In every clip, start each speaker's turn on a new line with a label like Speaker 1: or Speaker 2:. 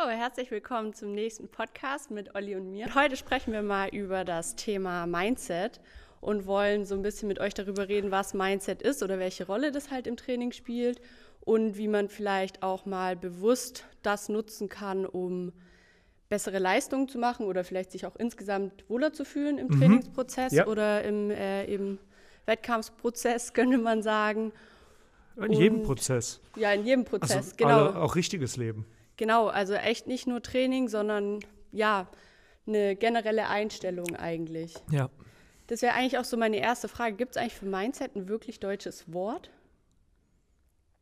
Speaker 1: So, herzlich willkommen zum nächsten Podcast mit Olli und mir. Heute sprechen wir mal über das Thema Mindset und wollen so ein bisschen mit euch darüber reden, was Mindset ist oder welche Rolle das halt im Training spielt und wie man vielleicht auch mal bewusst das nutzen kann, um bessere Leistungen zu machen oder vielleicht sich auch insgesamt wohler zu fühlen im mhm. Trainingsprozess ja. oder im, äh, im Wettkampfprozess, könnte man sagen.
Speaker 2: In und, jedem Prozess.
Speaker 1: Ja, in jedem Prozess,
Speaker 2: also genau. Auch richtiges Leben.
Speaker 1: Genau, also echt nicht nur Training, sondern ja, eine generelle Einstellung eigentlich.
Speaker 2: Ja.
Speaker 1: Das wäre eigentlich auch so meine erste Frage. Gibt es eigentlich für Mindset ein wirklich deutsches Wort?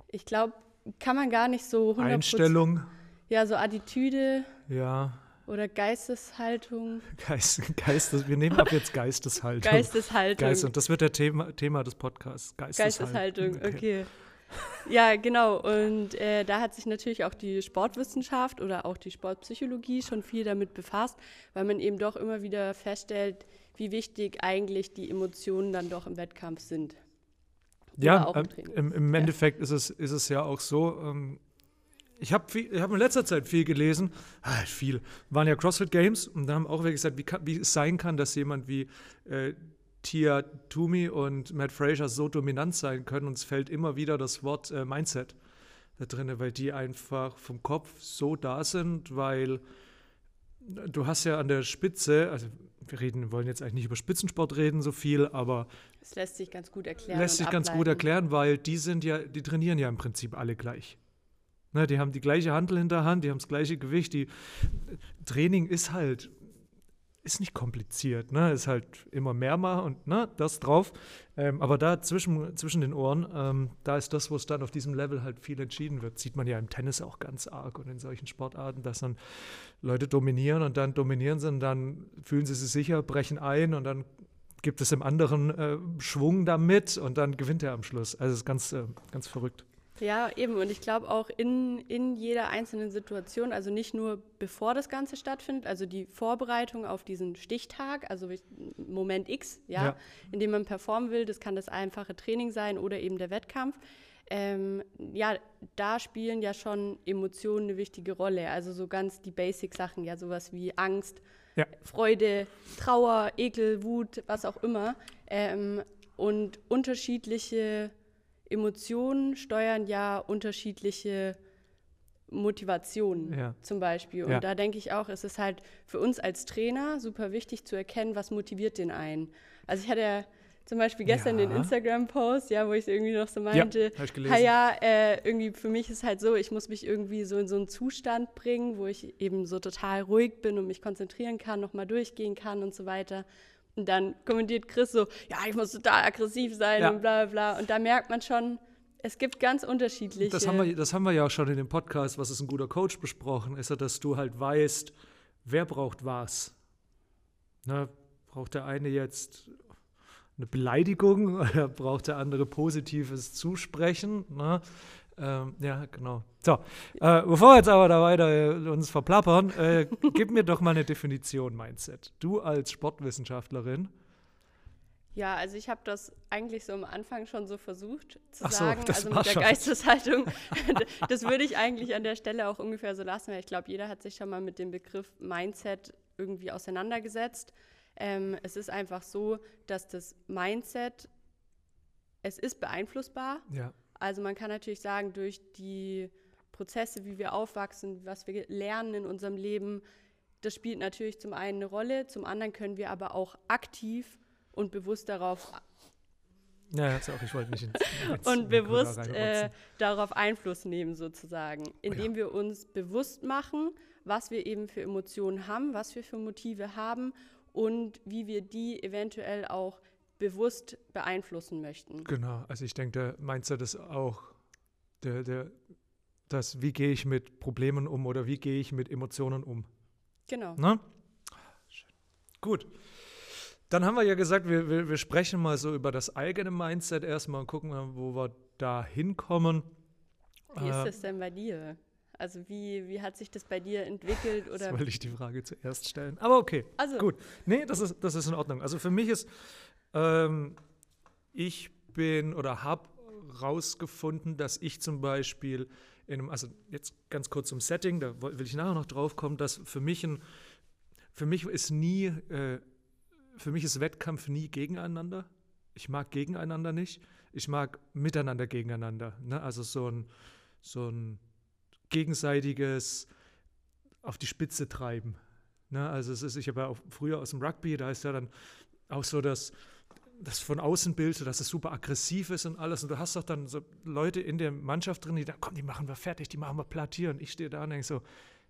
Speaker 1: Ich glaube, kann man gar nicht so
Speaker 2: 100%. Einstellung.
Speaker 1: Ja, so Attitüde.
Speaker 2: Ja.
Speaker 1: Oder Geisteshaltung.
Speaker 2: Geist, Geistes, wir nehmen ab jetzt Geisteshaltung.
Speaker 1: Geisteshaltung.
Speaker 2: Geist, und das wird der Thema, Thema des Podcasts.
Speaker 1: Geisteshaltung, Geisteshaltung okay. okay. Ja, genau. Und äh, da hat sich natürlich auch die Sportwissenschaft oder auch die Sportpsychologie schon viel damit befasst, weil man eben doch immer wieder feststellt, wie wichtig eigentlich die Emotionen dann doch im Wettkampf sind.
Speaker 2: Ja, im, im, im, Endeffekt ja. ist, es, ist es ja auch so, ähm, ich habe hab in letzter Zeit viel gelesen, ah, viel, waren ja CrossFit Games und da haben auch wirklich gesagt, wie, kann, wie es sein kann, dass jemand wie äh, Tia Toomey und Matt Fraser so dominant sein können und es fällt immer wieder das Wort äh, Mindset da drin, weil die einfach vom Kopf so da sind, weil du hast ja an der Spitze, also wir reden, wollen jetzt eigentlich nicht über Spitzensport reden so viel, aber
Speaker 1: es lässt sich ganz gut erklären.
Speaker 2: Lässt sich ganz gut erklären, weil die sind ja, die trainieren ja im Prinzip alle gleich. Ne, die haben die gleiche Handel in der Hand, die haben das gleiche Gewicht. Die Training ist halt, ist nicht kompliziert, ne? Ist halt immer mehr mal und ne, das drauf. Ähm, aber da zwischen, zwischen den Ohren, ähm, da ist das, wo es dann auf diesem Level halt viel entschieden wird. Sieht man ja im Tennis auch ganz arg und in solchen Sportarten, dass dann Leute dominieren und dann dominieren sie und dann fühlen sie sich sicher, brechen ein und dann gibt es im anderen äh, Schwung damit und dann gewinnt er am Schluss. Also es ist ganz, äh, ganz verrückt.
Speaker 1: Ja, eben. Und ich glaube auch in, in jeder einzelnen Situation, also nicht nur bevor das Ganze stattfindet, also die Vorbereitung auf diesen Stichtag, also Moment X, ja, ja. in dem man performen will, das kann das einfache Training sein oder eben der Wettkampf. Ähm, ja, da spielen ja schon Emotionen eine wichtige Rolle. Also so ganz die Basic-Sachen, ja, sowas wie Angst, ja. Freude, Trauer, Ekel, Wut, was auch immer. Ähm, und unterschiedliche Emotionen steuern ja unterschiedliche Motivationen ja. zum Beispiel. Und ja. da denke ich auch, es ist halt für uns als Trainer super wichtig zu erkennen, was motiviert den einen. Also ich hatte ja zum Beispiel gestern ja. den Instagram-Post, ja, wo ich irgendwie noch so meinte, ja, ja, äh, irgendwie für mich ist halt so, ich muss mich irgendwie so in so einen Zustand bringen, wo ich eben so total ruhig bin und mich konzentrieren kann, nochmal durchgehen kann und so weiter. Und dann kommentiert Chris so, ja, ich muss total aggressiv sein ja. und bla bla. Und da merkt man schon, es gibt ganz unterschiedliche.
Speaker 2: Das haben, wir, das haben wir ja auch schon in dem Podcast, was ist ein guter Coach besprochen, ist ja, dass du halt weißt, wer braucht was. Ne, braucht der eine jetzt eine Beleidigung oder braucht der andere positives Zusprechen? Ne? Ähm, ja, genau. So, äh, bevor wir jetzt aber da weiter äh, uns verplappern, äh, gib mir doch mal eine Definition Mindset. Du als Sportwissenschaftlerin.
Speaker 1: Ja, also ich habe das eigentlich so am Anfang schon so versucht zu Ach sagen, so, also mit der schon. Geisteshaltung. das würde ich eigentlich an der Stelle auch ungefähr so lassen, weil ich glaube, jeder hat sich schon mal mit dem Begriff Mindset irgendwie auseinandergesetzt. Ähm, es ist einfach so, dass das Mindset, es ist beeinflussbar.
Speaker 2: Ja.
Speaker 1: Also man kann natürlich sagen, durch die Prozesse, wie wir aufwachsen, was wir lernen in unserem Leben, das spielt natürlich zum einen eine Rolle, zum anderen können wir aber auch aktiv und bewusst darauf
Speaker 2: ja, auch, ich wollte nicht ins,
Speaker 1: ins und bewusst äh, darauf Einfluss nehmen sozusagen, indem ja. wir uns bewusst machen, was wir eben für Emotionen haben, was wir für Motive haben und wie wir die eventuell auch bewusst beeinflussen möchten.
Speaker 2: Genau, also ich denke, der Mindset ist auch der, der, das, wie gehe ich mit Problemen um oder wie gehe ich mit Emotionen um.
Speaker 1: Genau.
Speaker 2: Na? Schön. Gut. Dann haben wir ja gesagt, wir, wir, wir sprechen mal so über das eigene Mindset erstmal und gucken, wo wir da hinkommen.
Speaker 1: Wie ist das denn bei dir? Also wie, wie hat sich das bei dir entwickelt? Oder? Das
Speaker 2: wollte ich die Frage zuerst stellen. Aber okay, also. gut. Nee, das ist, das ist in Ordnung. Also für mich ist ähm, ich bin oder habe rausgefunden, dass ich zum Beispiel einem, also jetzt ganz kurz zum Setting, da will ich nachher noch drauf kommen, dass für mich ein, für mich ist nie, äh, für mich ist Wettkampf nie gegeneinander. Ich mag gegeneinander nicht. Ich mag miteinander gegeneinander. Ne? Also so ein, so ein gegenseitiges auf die Spitze treiben. Ne? Also es ist, ich habe ja auch früher aus dem Rugby, da ist ja dann auch so das, das von außen Bild, dass es super aggressiv ist und alles. Und du hast doch dann so Leute in der Mannschaft drin, die da, komm, die machen wir fertig, die machen wir platt. Und ich stehe da und denke so,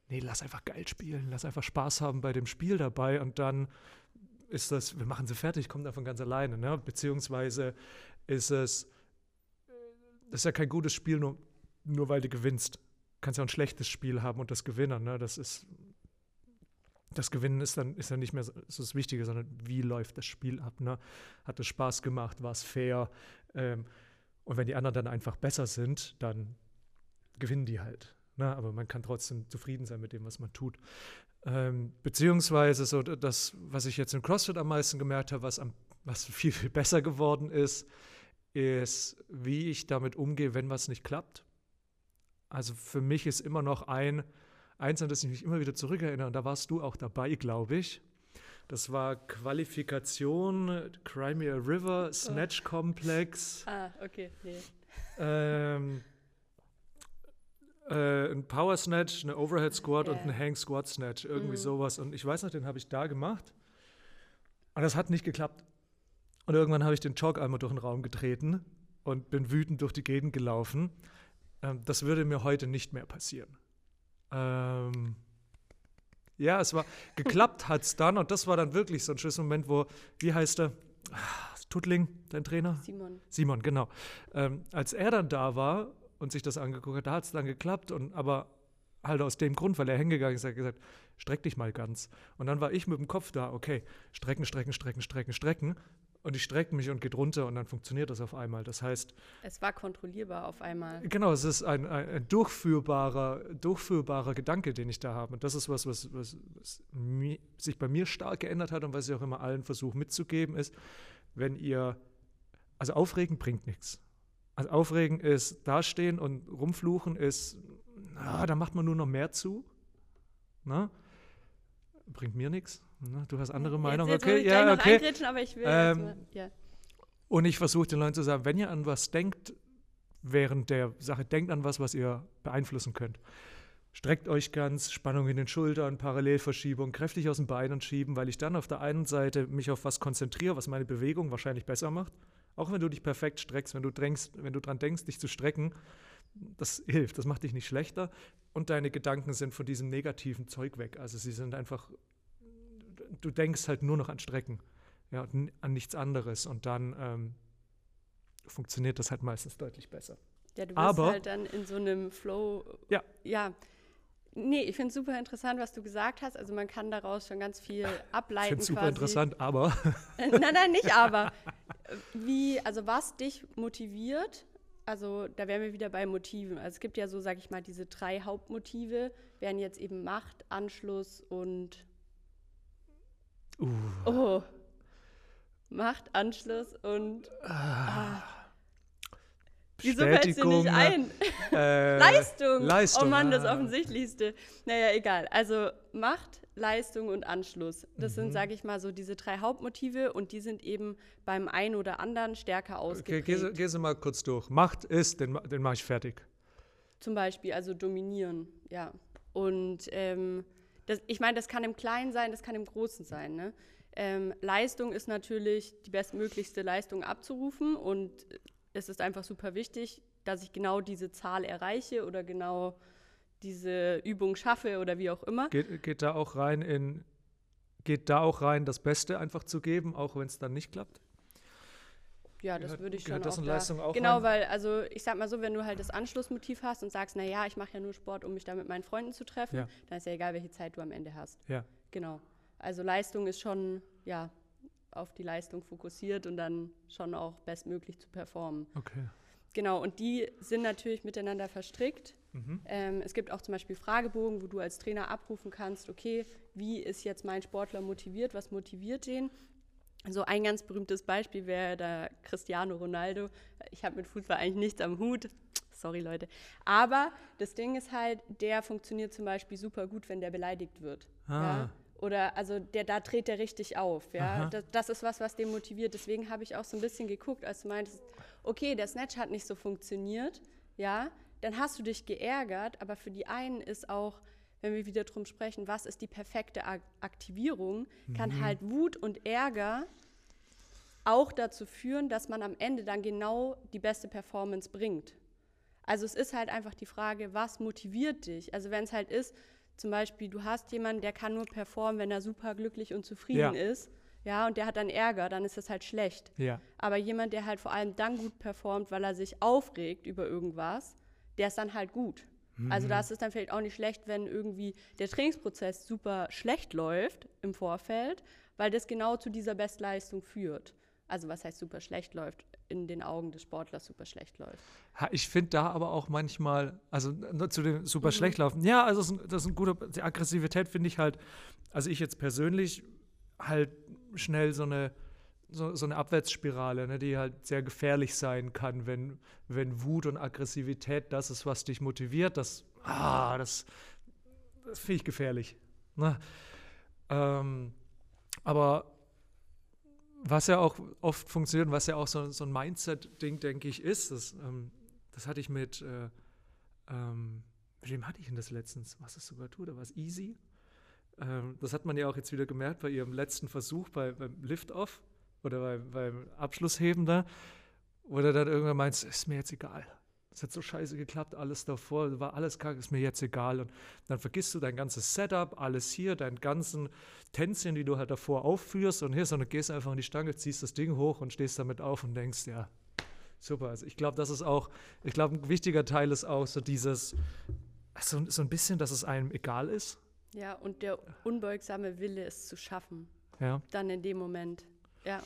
Speaker 2: nee, lass einfach geil spielen, lass einfach Spaß haben bei dem Spiel dabei. Und dann ist das, wir machen sie fertig, kommt davon ganz alleine. Ne? Beziehungsweise ist es, das ist ja kein gutes Spiel, nur, nur weil du gewinnst. Du kannst ja ein schlechtes Spiel haben und das gewinnen. Ne? Das ist das Gewinnen ist dann, ist dann nicht mehr so, das Wichtige, sondern wie läuft das Spiel ab. Ne? Hat es Spaß gemacht, war es fair? Ähm, und wenn die anderen dann einfach besser sind, dann gewinnen die halt. Ne? Aber man kann trotzdem zufrieden sein mit dem, was man tut. Ähm, beziehungsweise so das, was ich jetzt im CrossFit am meisten gemerkt habe, was, am, was viel, viel besser geworden ist, ist, wie ich damit umgehe, wenn was nicht klappt. Also für mich ist immer noch ein, eins, an das ich mich immer wieder zurückerinnere, und da warst du auch dabei, glaube ich. Das war Qualifikation, Crimea River, Snatch oh. Complex.
Speaker 1: Ah, okay, nee.
Speaker 2: Ähm, äh, ein Power Snatch, eine Overhead Squat yeah. und ein Hang Squat Snatch, irgendwie mhm. sowas. Und ich weiß noch, den habe ich da gemacht. Und das hat nicht geklappt. Und irgendwann habe ich den Jog einmal durch den Raum getreten und bin wütend durch die Gegend gelaufen. Ähm, das würde mir heute nicht mehr passieren. Ähm, ja, es war, geklappt hat es dann und das war dann wirklich so ein Schlüsselmoment, wo, wie heißt er? Tutling, dein Trainer?
Speaker 1: Simon.
Speaker 2: Simon, genau. Ähm, als er dann da war und sich das angeguckt hat, da hat es dann geklappt und aber halt aus dem Grund, weil er hingegangen ist, hat gesagt, streck dich mal ganz. Und dann war ich mit dem Kopf da, okay, strecken, strecken, strecken, strecken, strecken und ich strecke mich und geht runter und dann funktioniert das auf einmal. Das heißt.
Speaker 1: Es war kontrollierbar auf einmal.
Speaker 2: Genau, es ist ein, ein, ein durchführbarer, durchführbarer Gedanke, den ich da habe. Und das ist was, was, was, was mi, sich bei mir stark geändert hat und was ich auch immer allen versuche mitzugeben, ist, wenn ihr. Also aufregen bringt nichts. Also aufregen ist dastehen und rumfluchen ist, na, da macht man nur noch mehr zu. Na? Bringt mir nichts. Ne? Du hast andere Meinungen. Okay, ja, okay.
Speaker 1: aber ich will. Ähm, ja.
Speaker 2: Und ich versuche den Leuten zu sagen, wenn ihr an was denkt, während der Sache, denkt an was, was ihr beeinflussen könnt. Streckt euch ganz, Spannung in den Schultern, Parallelverschiebung, kräftig aus den Beinen schieben, weil ich dann auf der einen Seite mich auf was konzentriere, was meine Bewegung wahrscheinlich besser macht. Auch wenn du dich perfekt streckst, wenn du, drängst, wenn du dran denkst, dich zu strecken, das hilft, das macht dich nicht schlechter. Und deine Gedanken sind von diesem negativen Zeug weg. Also sie sind einfach du denkst halt nur noch an Strecken, ja, an nichts anderes und dann ähm, funktioniert das halt meistens deutlich besser.
Speaker 1: Ja, du bist Aber, halt dann in so einem Flow.
Speaker 2: Ja.
Speaker 1: Ja. Nee, ich finde es super interessant, was du gesagt hast. Also man kann daraus schon ganz viel ableiten. Ich
Speaker 2: finde super interessant, aber.
Speaker 1: nein, nein, nicht aber. Wie, also was dich motiviert, also da wären wir wieder bei Motiven. Also es gibt ja so, sag ich mal, diese drei Hauptmotive, wären jetzt eben Macht, Anschluss und
Speaker 2: Uh.
Speaker 1: Oh. Macht Anschluss und. Ah. Wieso fällt dir nicht ein? Äh, Leistung.
Speaker 2: Leistung.
Speaker 1: Oh Mann, das ah. Offensichtlichste. Naja, egal. Also Macht, Leistung und Anschluss. Das mhm. sind, sage ich mal, so diese drei Hauptmotive und die sind eben beim einen oder anderen stärker ausgeprägt.
Speaker 2: Okay, geh, geh sie mal kurz durch. Macht ist, den, den mache ich fertig.
Speaker 1: Zum Beispiel, also dominieren, ja. Und ähm, das, ich meine, das kann im Kleinen sein, das kann im Großen sein. Ne? Ähm, Leistung ist natürlich die bestmöglichste Leistung abzurufen und es ist einfach super wichtig, dass ich genau diese Zahl erreiche oder genau diese Übung schaffe oder wie auch immer.
Speaker 2: Geht, geht da auch rein in geht da auch rein, das Beste einfach zu geben, auch wenn es dann nicht klappt?
Speaker 1: Ja, das würde ich schon
Speaker 2: das
Speaker 1: auch,
Speaker 2: in Leistung auch
Speaker 1: Genau, rein? weil, also ich sag mal so, wenn du halt das Anschlussmotiv hast und sagst, naja, ich mache ja nur Sport, um mich da mit meinen Freunden zu treffen, ja. dann ist ja egal, welche Zeit du am Ende hast.
Speaker 2: Ja.
Speaker 1: Genau. Also Leistung ist schon, ja, auf die Leistung fokussiert und dann schon auch bestmöglich zu performen.
Speaker 2: Okay.
Speaker 1: Genau, und die sind natürlich miteinander verstrickt. Mhm. Ähm, es gibt auch zum Beispiel Fragebogen, wo du als Trainer abrufen kannst, okay, wie ist jetzt mein Sportler motiviert, was motiviert den? So ein ganz berühmtes Beispiel wäre da Cristiano Ronaldo. Ich habe mit Fußball eigentlich nichts am Hut. Sorry, Leute. Aber das Ding ist halt, der funktioniert zum Beispiel super gut, wenn der beleidigt wird. Ah. Ja? Oder also der, da dreht der richtig auf. Ja? Das, das, ist was, was den motiviert. Deswegen habe ich auch so ein bisschen geguckt, als du meintest, okay, der Snatch hat nicht so funktioniert, ja, dann hast du dich geärgert, aber für die einen ist auch, wenn wir wieder drum sprechen, was ist die perfekte Aktivierung, kann mhm. halt Wut und Ärger auch dazu führen, dass man am Ende dann genau die beste Performance bringt. Also es ist halt einfach die Frage, was motiviert dich? Also wenn es halt ist, zum Beispiel, du hast jemanden, der kann nur performen, wenn er super glücklich und zufrieden ja. ist, ja, und der hat dann Ärger, dann ist das halt schlecht.
Speaker 2: Ja.
Speaker 1: Aber jemand, der halt vor allem dann gut performt, weil er sich aufregt über irgendwas, der ist dann halt gut. Mhm. Also da ist es dann vielleicht auch nicht schlecht, wenn irgendwie der Trainingsprozess super schlecht läuft im Vorfeld, weil das genau zu dieser Bestleistung führt. Also was heißt super schlecht läuft? In den Augen des Sportlers super schlecht läuft.
Speaker 2: Ich finde da aber auch manchmal, also zu dem super mhm. schlecht laufen, ja, also das ist, ein, das ist ein guter, die Aggressivität finde ich halt, also ich jetzt persönlich halt schnell so eine so, so eine Abwärtsspirale, ne, die halt sehr gefährlich sein kann, wenn, wenn Wut und Aggressivität das ist, was dich motiviert. Das, ah, das, das finde ich gefährlich. Ne? Ähm, aber was ja auch oft funktioniert, was ja auch so, so ein Mindset-Ding, denke ich, ist, das, ähm, das hatte ich mit, äh, ähm, mit wem hatte ich denn das letztens? Was es sogar tut, da war es easy. Ähm, das hat man ja auch jetzt wieder gemerkt bei ihrem letzten Versuch bei, beim Lift-Off oder beim, beim Abschlussheben da, wo er dann irgendwann meint, ist mir jetzt egal es hat so scheiße geklappt, alles davor, war alles kacke, ist mir jetzt egal. Und dann vergisst du dein ganzes Setup, alles hier, deinen ganzen Tänzchen, die du halt davor aufführst und hier, sondern gehst einfach in die Stange, ziehst das Ding hoch und stehst damit auf und denkst, ja, super. Also ich glaube, das ist auch, ich glaube, ein wichtiger Teil ist auch so dieses, so, so ein bisschen, dass es einem egal ist.
Speaker 1: Ja, und der unbeugsame Wille, es zu schaffen.
Speaker 2: Ja.
Speaker 1: Dann in dem Moment. Ja.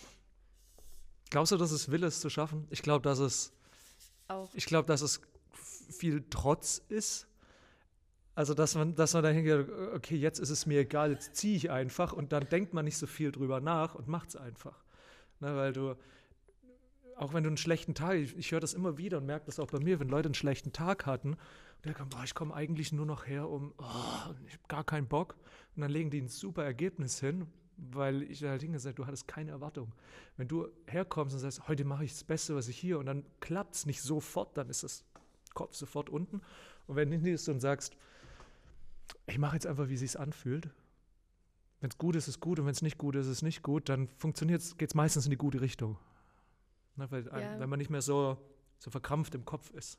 Speaker 2: Glaubst du, dass es Wille ist zu schaffen? Ich glaube, dass es auch. Ich glaube, dass es viel Trotz ist. Also, dass man, dass man da hingeht, okay, jetzt ist es mir egal, jetzt ziehe ich einfach und dann denkt man nicht so viel drüber nach und macht es einfach. Ne, weil du, auch wenn du einen schlechten Tag, ich, ich höre das immer wieder und merke das auch bei mir, wenn Leute einen schlechten Tag hatten, der kommt, boah, ich komme eigentlich nur noch her, um, oh, ich habe gar keinen Bock. Und dann legen die ein super Ergebnis hin, weil ich halt hingesagt, du hattest keine Erwartung. Wenn du herkommst und sagst, heute mache ich das Beste, was ich hier, und dann klappt es nicht sofort, dann ist das Kopf sofort unten. Und wenn du hingehst und sagst, ich mache jetzt einfach, wie es sich anfühlt, wenn es gut ist, ist es gut und wenn es nicht gut ist, ist es nicht gut, dann funktioniert geht es meistens in die gute Richtung. Ne, weil, ja. wenn man nicht mehr so, so verkrampft im Kopf ist.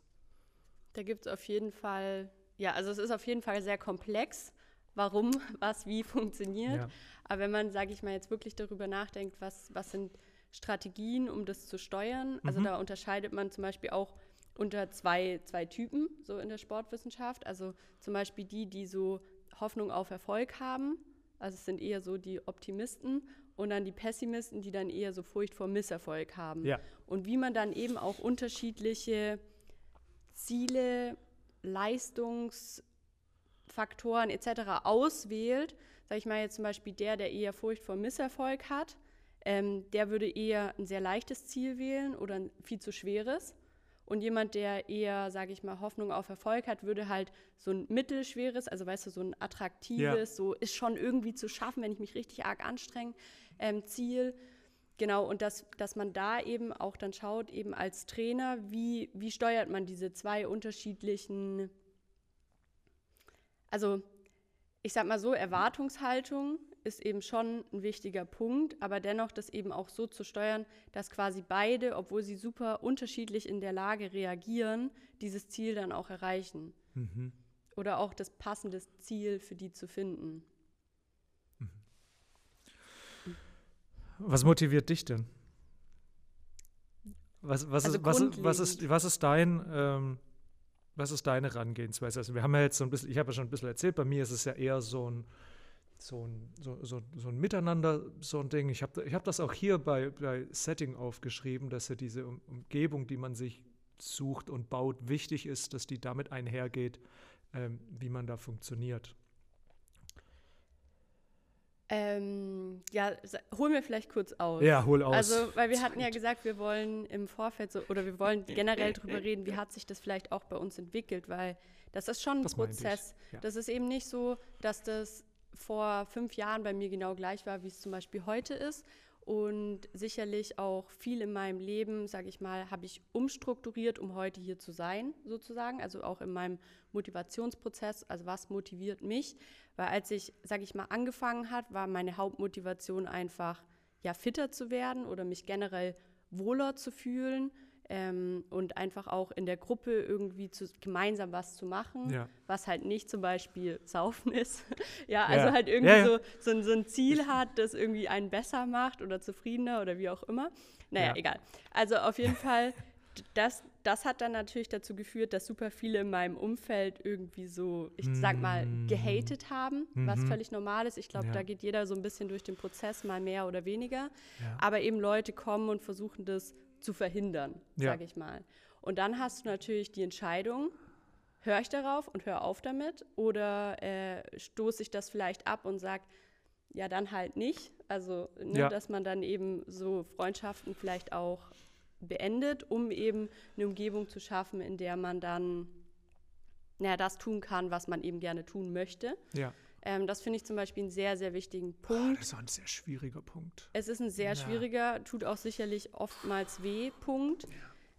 Speaker 1: Da gibt es auf jeden Fall, ja, also es ist auf jeden Fall sehr komplex, warum was wie funktioniert. Ja. Aber wenn man, sage ich mal, jetzt wirklich darüber nachdenkt, was, was sind Strategien, um das zu steuern, also mhm. da unterscheidet man zum Beispiel auch unter zwei, zwei Typen so in der Sportwissenschaft. Also zum Beispiel die, die so Hoffnung auf Erfolg haben. Also es sind eher so die Optimisten und dann die Pessimisten, die dann eher so Furcht vor Misserfolg haben.
Speaker 2: Ja.
Speaker 1: Und wie man dann eben auch unterschiedliche Ziele, Leistungsfaktoren etc. auswählt, sage ich mal jetzt zum Beispiel der, der eher Furcht vor Misserfolg hat, ähm, der würde eher ein sehr leichtes Ziel wählen oder ein viel zu schweres. Und jemand, der eher, sage ich mal, Hoffnung auf Erfolg hat, würde halt so ein mittelschweres, also weißt du, so ein attraktives, ja. so ist schon irgendwie zu schaffen, wenn ich mich richtig arg anstrenge, ähm, Ziel. Genau, und dass, dass man da eben auch dann schaut, eben als Trainer, wie, wie steuert man diese zwei unterschiedlichen, also ich sag mal so, Erwartungshaltung ist eben schon ein wichtiger Punkt, aber dennoch das eben auch so zu steuern, dass quasi beide, obwohl sie super unterschiedlich in der Lage reagieren, dieses Ziel dann auch erreichen. Mhm. Oder auch das passende Ziel für die zu finden. Mhm.
Speaker 2: Was motiviert dich denn? Was, was, also ist, was, was, ist, was ist dein ähm, was ist deine Herangehensweise? Also wir haben ja jetzt so ein bisschen, ich habe ja schon ein bisschen erzählt, bei mir ist es ja eher so ein, so ein, so, so, so ein Miteinander, so ein Ding. Ich habe ich hab das auch hier bei, bei Setting aufgeschrieben, dass ja diese um Umgebung, die man sich sucht und baut, wichtig ist, dass die damit einhergeht, ähm, wie man da funktioniert.
Speaker 1: Ähm, ja, hol mir vielleicht kurz aus.
Speaker 2: Ja, hol aus.
Speaker 1: Also, weil wir hatten ja gesagt, wir wollen im Vorfeld so, oder wir wollen generell darüber reden, wie hat sich das vielleicht auch bei uns entwickelt, weil das ist schon ein das Prozess. Ja. Das ist eben nicht so, dass das vor fünf Jahren bei mir genau gleich war, wie es zum Beispiel heute ist. Und sicherlich auch viel in meinem Leben, sage ich mal, habe ich umstrukturiert, um heute hier zu sein, sozusagen. Also auch in meinem Motivationsprozess. Also was motiviert mich? Weil als ich, sage ich mal, angefangen hat, war meine Hauptmotivation einfach, ja, fitter zu werden oder mich generell wohler zu fühlen ähm, und einfach auch in der Gruppe irgendwie zu, gemeinsam was zu machen, ja. was halt nicht zum Beispiel Saufen ist. ja, also ja. halt irgendwie ja, so, so, ein, so, ein, Ziel hat, das irgendwie einen besser macht oder zufriedener oder wie auch immer. Naja, egal. Also auf jeden Fall, das, das hat dann natürlich dazu geführt, dass super viele in meinem Umfeld irgendwie so, ich sag mal, mm. gehatet haben, mhm. was völlig normal ist. Ich glaube, ja. da geht jeder so ein bisschen durch den Prozess, mal mehr oder weniger. Ja. Aber eben Leute kommen und versuchen das zu verhindern, ja. sage ich mal. Und dann hast du natürlich die Entscheidung, höre ich darauf und höre auf damit oder äh, stoße ich das vielleicht ab und sage, ja, dann halt nicht. Also, ne, ja. dass man dann eben so Freundschaften vielleicht auch beendet, um eben eine Umgebung zu schaffen, in der man dann naja, das tun kann, was man eben gerne tun möchte. Ja. Ähm, das finde ich zum Beispiel einen sehr, sehr wichtigen Punkt. Oh,
Speaker 2: das ist auch ein sehr schwieriger Punkt.
Speaker 1: Es ist ein sehr ja. schwieriger, tut auch sicherlich oftmals weh, Punkt. Ja.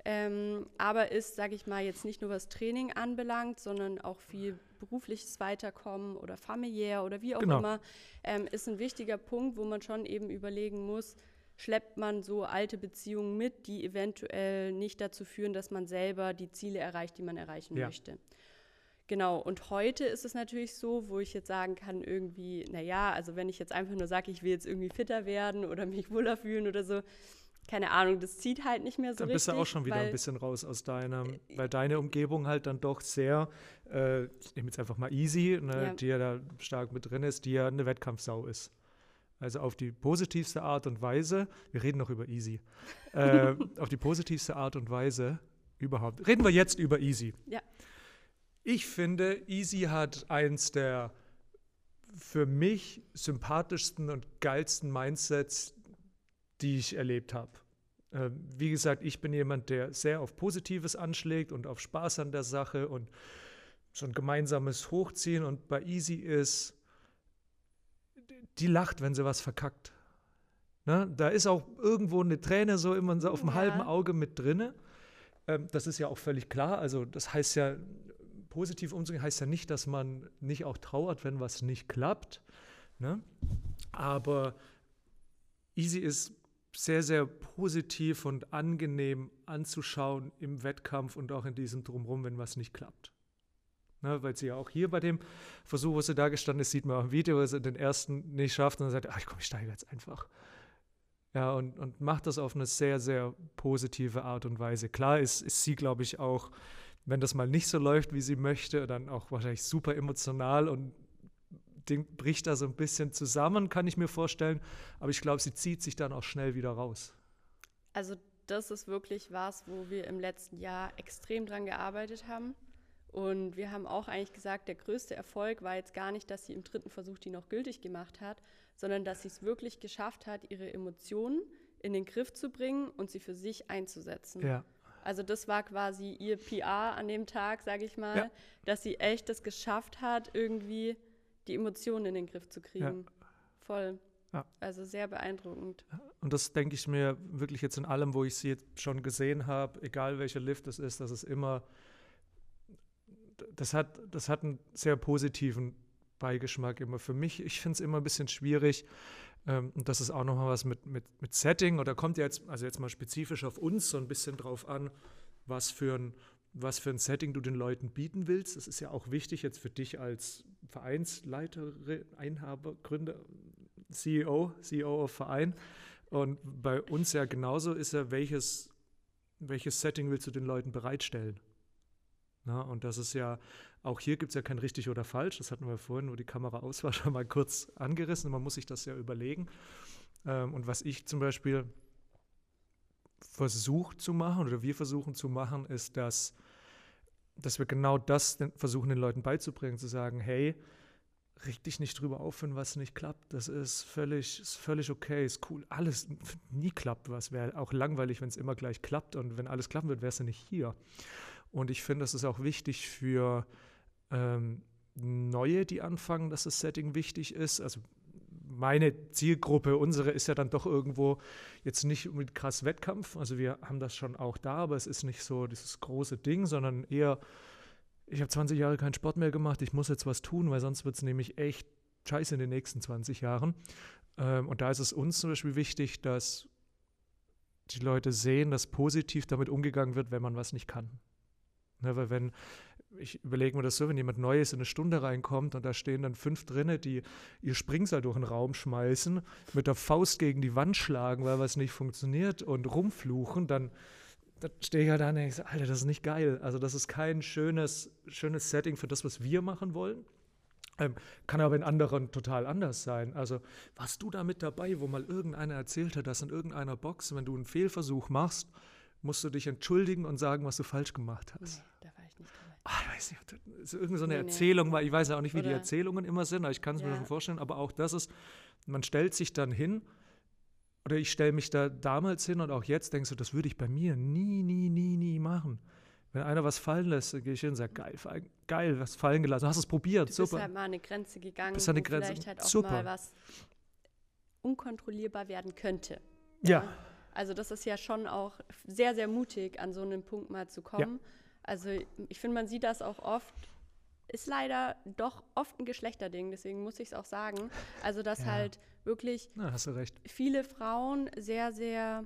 Speaker 1: Ähm, aber ist, sage ich mal, jetzt nicht nur was Training anbelangt, sondern auch viel berufliches Weiterkommen oder familiär oder wie auch genau. immer, ähm, ist ein wichtiger Punkt, wo man schon eben überlegen muss, schleppt man so alte Beziehungen mit, die eventuell nicht dazu führen, dass man selber die Ziele erreicht, die man erreichen ja. möchte. Genau, und heute ist es natürlich so, wo ich jetzt sagen kann, irgendwie, naja, also wenn ich jetzt einfach nur sage, ich will jetzt irgendwie fitter werden oder mich wohler fühlen oder so, keine Ahnung, das zieht halt nicht mehr so
Speaker 2: dann
Speaker 1: richtig.
Speaker 2: Dann bist du auch schon wieder
Speaker 1: weil,
Speaker 2: ein bisschen raus aus deinem, weil deine Umgebung halt dann doch sehr, äh, ich nehme jetzt einfach mal Easy, ne, ja. die ja da stark mit drin ist, die ja eine Wettkampfsau ist. Also auf die positivste Art und Weise, wir reden noch über Easy, äh, auf die positivste Art und Weise überhaupt. Reden wir jetzt über Easy. Ja. Ich finde, Easy hat eins der für mich sympathischsten und geilsten Mindsets, die ich erlebt habe. Äh, wie gesagt, ich bin jemand, der sehr auf Positives anschlägt und auf Spaß an der Sache und so ein gemeinsames Hochziehen. Und bei Easy ist, die lacht, wenn sie was verkackt. Ne? Da ist auch irgendwo eine Träne so immer so auf dem ja. halben Auge mit drinne. Ähm, das ist ja auch völlig klar. Also das heißt ja, positiv umzugehen heißt ja nicht, dass man nicht auch trauert, wenn was nicht klappt. Ne? Aber Easy ist sehr, sehr positiv und angenehm anzuschauen im Wettkampf und auch in diesem Drumherum, wenn was nicht klappt. Ne, weil sie ja auch hier bei dem Versuch, wo sie da gestanden ist, sieht man auch im Video, wo sie den ersten nicht schafft und dann sagt, ach komm, ich steige jetzt einfach. Ja, und, und macht das auf eine sehr, sehr positive Art und Weise. Klar ist, ist sie, glaube ich, auch wenn das mal nicht so läuft, wie sie möchte, dann auch wahrscheinlich super emotional und bricht da so ein bisschen zusammen, kann ich mir vorstellen. Aber ich glaube, sie zieht sich dann auch schnell wieder raus.
Speaker 1: Also das ist wirklich was, wo wir im letzten Jahr extrem dran gearbeitet haben. Und wir haben auch eigentlich gesagt, der größte Erfolg war jetzt gar nicht, dass sie im dritten Versuch die noch gültig gemacht hat, sondern dass sie es wirklich geschafft hat, ihre Emotionen in den Griff zu bringen und sie für sich einzusetzen. Ja. Also das war quasi ihr PR an dem Tag, sage ich mal, ja. dass sie echt das geschafft hat, irgendwie die Emotionen in den Griff zu kriegen. Ja. Voll. Ja. Also sehr beeindruckend.
Speaker 2: Und das denke ich mir wirklich jetzt in allem, wo ich sie jetzt schon gesehen habe, egal welcher Lift es ist, dass es immer, das hat, das hat einen sehr positiven Beigeschmack immer für mich. Ich finde es immer ein bisschen schwierig, ähm, und das ist auch nochmal was mit, mit, mit Setting. Oder kommt ja jetzt, also jetzt mal spezifisch auf uns so ein bisschen drauf an, was für ein, was für ein Setting du den Leuten bieten willst. Das ist ja auch wichtig jetzt für dich als Vereinsleiter, Einhaber, Gründer, CEO, CEO of Verein. Und bei uns ja genauso ist ja, welches, welches Setting willst du den Leuten bereitstellen? Na, und das ist ja auch hier gibt es ja kein richtig oder falsch. Das hatten wir vorhin, wo die Kamera aus war, schon mal kurz angerissen. Man muss sich das ja überlegen. Ähm, und was ich zum Beispiel versucht zu machen oder wir versuchen zu machen, ist, dass, dass wir genau das versuchen den Leuten beizubringen, zu sagen, hey, reg dich nicht drüber auf, wenn was nicht klappt. Das ist völlig, ist völlig okay, ist cool. Alles, nie klappt was. Wäre auch langweilig, wenn es immer gleich klappt. Und wenn alles klappen wird, wärst du nicht hier. Und ich finde, das ist auch wichtig für ähm, Neue, die anfangen, dass das Setting wichtig ist. Also meine Zielgruppe, unsere ist ja dann doch irgendwo jetzt nicht mit krass Wettkampf. Also wir haben das schon auch da, aber es ist nicht so dieses große Ding, sondern eher ich habe 20 Jahre keinen Sport mehr gemacht, ich muss jetzt was tun, weil sonst wird es nämlich echt scheiße in den nächsten 20 Jahren. Ähm, und da ist es uns zum Beispiel wichtig, dass die Leute sehen, dass positiv damit umgegangen wird, wenn man was nicht kann. Ne, weil wenn, ich überlege mir das so, wenn jemand Neues in eine Stunde reinkommt und da stehen dann fünf drinne, die ihr Springseil durch den Raum schmeißen, mit der Faust gegen die Wand schlagen, weil was nicht funktioniert und rumfluchen, dann da stehe ich halt da und denke, Alter, das ist nicht geil. Also das ist kein schönes, schönes Setting für das, was wir machen wollen. Ähm, kann aber in anderen total anders sein. Also warst du da mit dabei, wo mal irgendeiner erzählt hat, dass in irgendeiner Box, wenn du einen Fehlversuch machst, musst du dich entschuldigen und sagen, was du falsch gemacht hast. Nee, war ich weiß nicht, ist irgendeine so nee, Erzählung, weil ich weiß ja auch nicht, wie Oder die Erzählungen immer sind, aber ich kann es ja. mir schon vorstellen, aber auch das ist, man stellt sich dann hin oder ich stelle mich da damals hin und auch jetzt denkst du, das würde ich bei mir nie, nie, nie, nie machen. Wenn einer was fallen lässt, gehe ich hin und sage, geil, geil, was fallen gelassen. Hast es probiert,
Speaker 1: du
Speaker 2: super. Du
Speaker 1: bist halt mal eine Grenze gegangen,
Speaker 2: bist wo eine Grenze.
Speaker 1: vielleicht halt auch
Speaker 2: super.
Speaker 1: mal was unkontrollierbar werden könnte.
Speaker 2: Ja. ja.
Speaker 1: Also das ist ja schon auch sehr, sehr mutig, an so einen Punkt mal zu kommen. Ja. Also ich finde, man sieht das auch oft, ist leider doch oft ein Geschlechterding, deswegen muss ich es auch sagen. Also, dass ja. halt wirklich
Speaker 2: Na,
Speaker 1: viele Frauen sehr, sehr,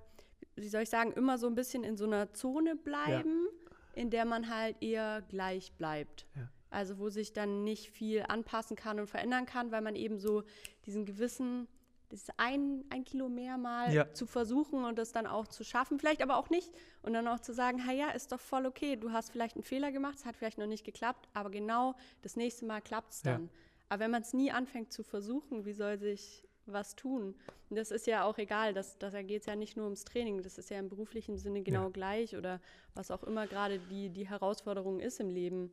Speaker 1: wie soll ich sagen, immer so ein bisschen in so einer Zone bleiben, ja. in der man halt eher gleich bleibt. Ja. Also, wo sich dann nicht viel anpassen kann und verändern kann, weil man eben so diesen gewissen das ein, ein Kilo mehr mal ja. zu versuchen und das dann auch zu schaffen, vielleicht aber auch nicht. Und dann auch zu sagen, ja, ist doch voll okay, du hast vielleicht einen Fehler gemacht, es hat vielleicht noch nicht geklappt, aber genau das nächste Mal klappt es dann. Ja. Aber wenn man es nie anfängt zu versuchen, wie soll sich was tun? Und das ist ja auch egal, das, das, da geht es ja nicht nur ums Training, das ist ja im beruflichen Sinne genau ja. gleich oder was auch immer gerade die, die Herausforderung ist im Leben.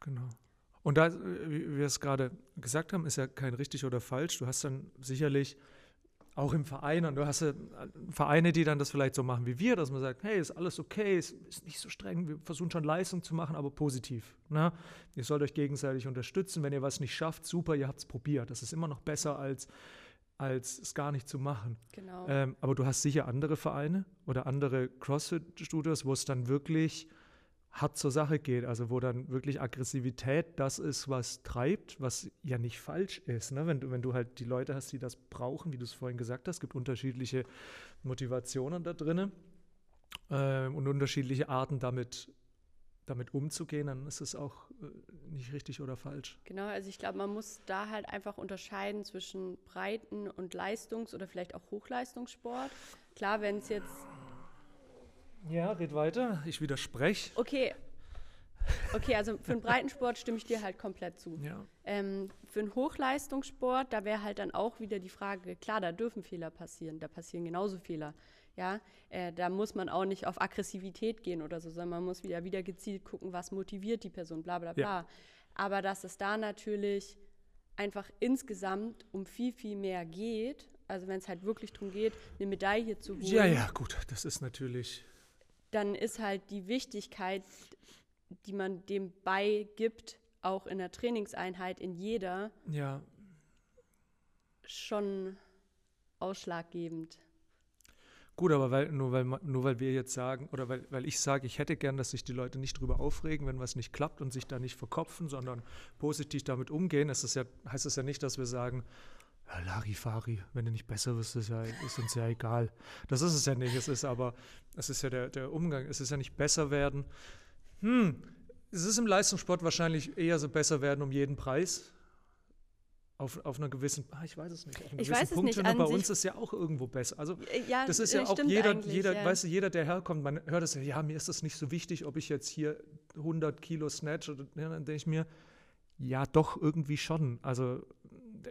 Speaker 2: Genau. Und da, wie wir es gerade gesagt haben, ist ja kein richtig oder falsch. Du hast dann sicherlich auch im Verein, und du hast ja Vereine, die dann das vielleicht so machen wie wir, dass man sagt, hey, ist alles okay, ist, ist nicht so streng, wir versuchen schon Leistung zu machen, aber positiv. Ne? Ihr sollt euch gegenseitig unterstützen, wenn ihr was nicht schafft, super, ihr habt es probiert. Das ist immer noch besser, als, als es gar nicht zu machen.
Speaker 1: Genau.
Speaker 2: Ähm, aber du hast sicher andere Vereine oder andere CrossFit-Studios, wo es dann wirklich hart zur Sache geht, also wo dann wirklich Aggressivität das ist, was treibt, was ja nicht falsch ist. Ne? Wenn, du, wenn du halt die Leute hast, die das brauchen, wie du es vorhin gesagt hast, gibt unterschiedliche Motivationen da drinnen äh, und unterschiedliche Arten damit damit umzugehen, dann ist es auch äh, nicht richtig oder falsch.
Speaker 1: Genau, also ich glaube, man muss da halt einfach unterscheiden zwischen Breiten- und Leistungs- oder vielleicht auch Hochleistungssport. Klar, wenn es jetzt
Speaker 2: ja, red weiter. Ich widerspreche.
Speaker 1: Okay. Okay, also für einen Breitensport stimme ich dir halt komplett zu.
Speaker 2: Ja.
Speaker 1: Ähm, für einen Hochleistungssport, da wäre halt dann auch wieder die Frage, klar, da dürfen Fehler passieren, da passieren genauso Fehler. Ja, äh, da muss man auch nicht auf Aggressivität gehen oder so, sondern man muss wieder, wieder gezielt gucken, was motiviert die Person, bla bla bla. Ja. Aber dass es da natürlich einfach insgesamt um viel, viel mehr geht, also wenn es halt wirklich darum geht, eine Medaille zu holen.
Speaker 2: Ja, ja, gut, das ist natürlich
Speaker 1: dann ist halt die Wichtigkeit, die man dem beigibt, auch in der Trainingseinheit, in jeder,
Speaker 2: ja.
Speaker 1: schon ausschlaggebend.
Speaker 2: Gut, aber weil, nur, weil, nur weil wir jetzt sagen, oder weil, weil ich sage, ich hätte gern, dass sich die Leute nicht drüber aufregen, wenn was nicht klappt und sich da nicht verkopfen, sondern positiv damit umgehen, das ja, heißt das ja nicht, dass wir sagen, ja, Larifari, wenn du nicht besser wirst, ist, ja, ist uns ja egal. Das ist es ja nicht. Es ist aber, es ist ja der, der Umgang, es ist ja nicht besser werden. Hm, es ist im Leistungssport wahrscheinlich eher so besser werden um jeden Preis. Auf, auf einer gewissen, ah, ich weiß es nicht, auf einer
Speaker 1: ich
Speaker 2: gewissen
Speaker 1: Punkt.
Speaker 2: Nicht, bei uns ist es ja auch irgendwo besser. Also
Speaker 1: ja,
Speaker 2: das ist ja auch jeder, jeder, ja. weißt du, jeder, der herkommt, man hört es ja, ja, mir ist das nicht so wichtig, ob ich jetzt hier 100 Kilo snatch oder ja, dann denke ich mir, ja, doch irgendwie schon. Also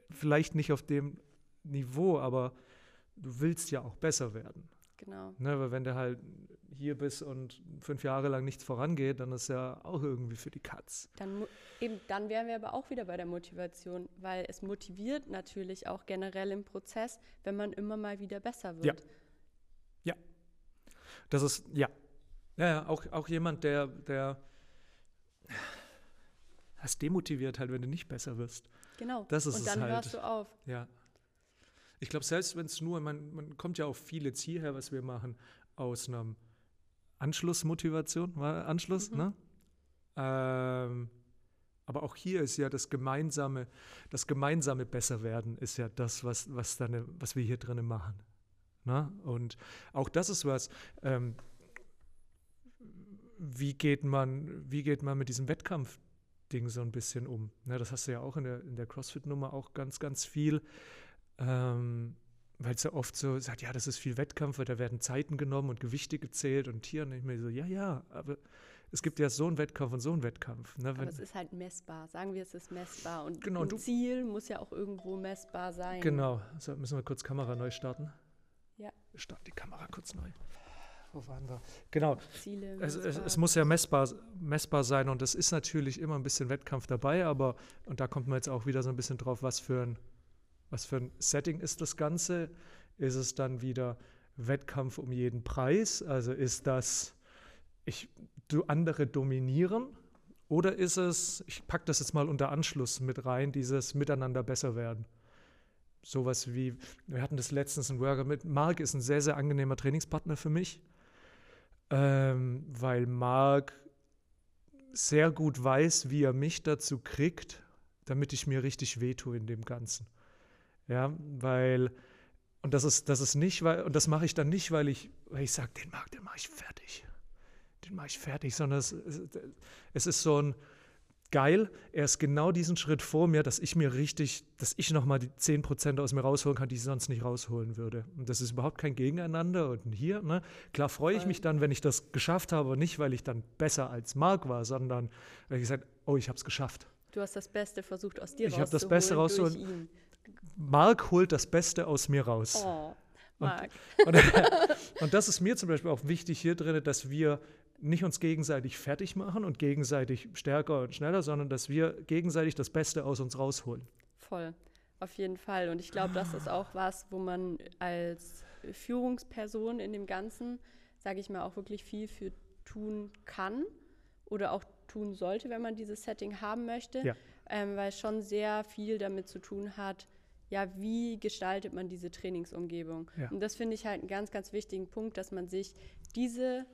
Speaker 2: vielleicht nicht auf dem Niveau, aber du willst ja auch besser werden.
Speaker 1: Genau.
Speaker 2: Ne, weil wenn du halt hier bist und fünf Jahre lang nichts vorangeht, dann ist ja auch irgendwie für die Katz.
Speaker 1: Dann, eben, dann wären wir aber auch wieder bei der Motivation, weil es motiviert natürlich auch generell im Prozess, wenn man immer mal wieder besser wird.
Speaker 2: Ja. Ja. Das ist, ja. Ja, ja auch, auch jemand, der, der das demotiviert halt, wenn du nicht besser wirst.
Speaker 1: Genau.
Speaker 2: Das ist
Speaker 1: und dann
Speaker 2: es halt.
Speaker 1: hörst du auf.
Speaker 2: Ja. Ich glaube, selbst wenn es nur, man, man kommt ja auf viele Ziele her, was wir machen, aus einer Anschlussmotivation, war Anschluss,
Speaker 1: Mhm.
Speaker 2: ne? Ähm, aber auch hier ist ja das gemeinsame, das gemeinsame Besserwerden ist ja das, was, was, dann, was wir hier drinnen machen. Ne? Und auch das ist was, ähm, wie geht man, wie geht man mit diesem Wettkampfding so ein bisschen um? Ne, das hast du ja auch in der, in der CrossFit-Nummer auch ganz, ganz viel. Ähm, weil es ja oft so sagt, ja, das ist viel Wettkampf, weil da werden Zeiten genommen und Gewichte gezählt und Tieren. Und ich mir so, ja, ja, aber es gibt ja so einen Wettkampf und so einen Wettkampf. Ne?
Speaker 1: Aber es ist halt messbar. Sagen wir, es ist messbar. Und
Speaker 2: Genau,
Speaker 1: ein
Speaker 2: du-
Speaker 1: Ziel muss ja auch irgendwo messbar sein.
Speaker 2: genau, so, müssen wir kurz Kamera neu starten?
Speaker 1: Ja.
Speaker 2: Wir starten die Kamera kurz neu. Wo waren wir? Genau,
Speaker 1: Ziele
Speaker 2: es, es, es muss ja messbar, messbar sein und es ist natürlich immer ein bisschen Wettkampf dabei, aber, und da kommt man jetzt auch wieder so ein bisschen drauf, was für ein, was für ein Setting ist das Ganze? Ist es dann wieder Wettkampf um jeden Preis? Also ist das, ich, du andere dominieren? Oder ist es, ich packe das jetzt mal unter Anschluss mit rein, dieses Miteinander besser werden? Sowas wie, wir hatten das letztens in Worker mit, Marc ist ein sehr, sehr angenehmer Trainingspartner für mich ähm, weil Marc sehr gut weiß, wie er mich dazu kriegt, damit ich mir richtig wehtue in dem Ganzen. Ja, weil, und das ist, das ist nicht, weil, und das mache ich dann nicht, weil ich, weil ich sage, den Marc, den mache ich fertig. Den mache ich fertig, sondern es, es, es ist so ein, geil, er ist genau diesen Schritt vor mir, dass ich mir richtig, dass ich nochmal die 10% aus mir rausholen kann, die ich sonst nicht rausholen würde. Und das ist überhaupt kein Gegeneinander. Und hier, ne, klar freue ich mich dann, wenn ich das geschafft habe, nicht weil ich dann besser als Marc war, sondern weil ich gesagt oh, ich habe es geschafft.
Speaker 1: Du hast das Beste versucht aus dir
Speaker 2: Ich hab das Beste
Speaker 1: rauszuholen
Speaker 2: rauszuholen. Marc holt das Beste aus mir raus.
Speaker 1: Oh, Marc.
Speaker 2: Und, und das ist mir zum Beispiel auch wichtig hier drin, dass wir nicht uns gegenseitig fertig machen und gegenseitig stärker und schneller, sondern dass wir gegenseitig das Beste aus uns rausholen.
Speaker 1: Voll, auf jeden Fall. Und ich glaube, das ist auch was, wo man als Führungsperson in dem Ganzen, sage ich mal, auch wirklich viel für tun kann oder auch tun sollte, wenn man dieses Setting haben möchte,
Speaker 2: Ja.
Speaker 1: ähm, weil es schon sehr viel damit zu tun hat, ja, wie gestaltet man diese Trainingsumgebung?
Speaker 2: Ja.
Speaker 1: Und das finde ich halt einen ganz, ganz wichtigen Punkt, dass man sich diese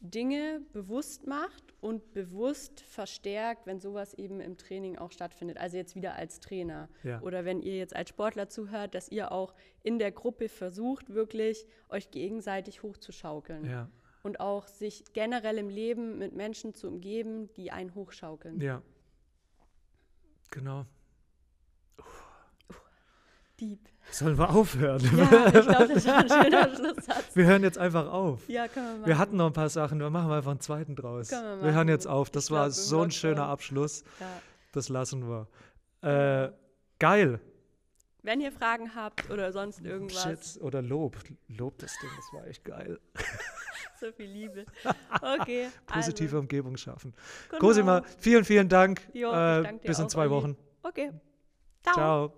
Speaker 1: Dinge bewusst macht und bewusst verstärkt, wenn sowas eben im Training auch stattfindet. Also jetzt wieder als Trainer
Speaker 2: Ja.
Speaker 1: oder wenn ihr jetzt als Sportler zuhört, dass ihr auch in der Gruppe versucht, wirklich euch gegenseitig hochzuschaukeln
Speaker 2: Ja,
Speaker 1: und auch sich generell im Leben mit Menschen zu umgeben, die einen hochschaukeln.
Speaker 2: ja. Genau.
Speaker 1: Deep.
Speaker 2: Sollen wir aufhören?
Speaker 1: Ja, ich glaube, das war ein schöner Schlusssatz.
Speaker 2: Wir hören jetzt einfach auf.
Speaker 1: Ja, können wir machen.
Speaker 2: Wir hatten noch ein paar Sachen, wir machen einfach einen zweiten draus.
Speaker 1: Können wir
Speaker 2: Wir hören
Speaker 1: machen.
Speaker 2: jetzt auf. Das
Speaker 1: Ich
Speaker 2: war
Speaker 1: glaub,
Speaker 2: so ein schöner
Speaker 1: Lockdown.
Speaker 2: Abschluss.
Speaker 1: ja.
Speaker 2: Das lassen wir. Äh, geil.
Speaker 1: Wenn ihr Fragen habt oder sonst irgendwas,
Speaker 2: Shit oder Lob. Lob das Ding, das war echt geil.
Speaker 1: so viel Liebe. Okay.
Speaker 2: Positive
Speaker 1: also,
Speaker 2: Umgebung schaffen.
Speaker 1: genau.
Speaker 2: Cosima, vielen, vielen Dank.
Speaker 1: Jo,
Speaker 2: äh, bis in zwei. Wochen.
Speaker 1: Okay.
Speaker 2: Ciao.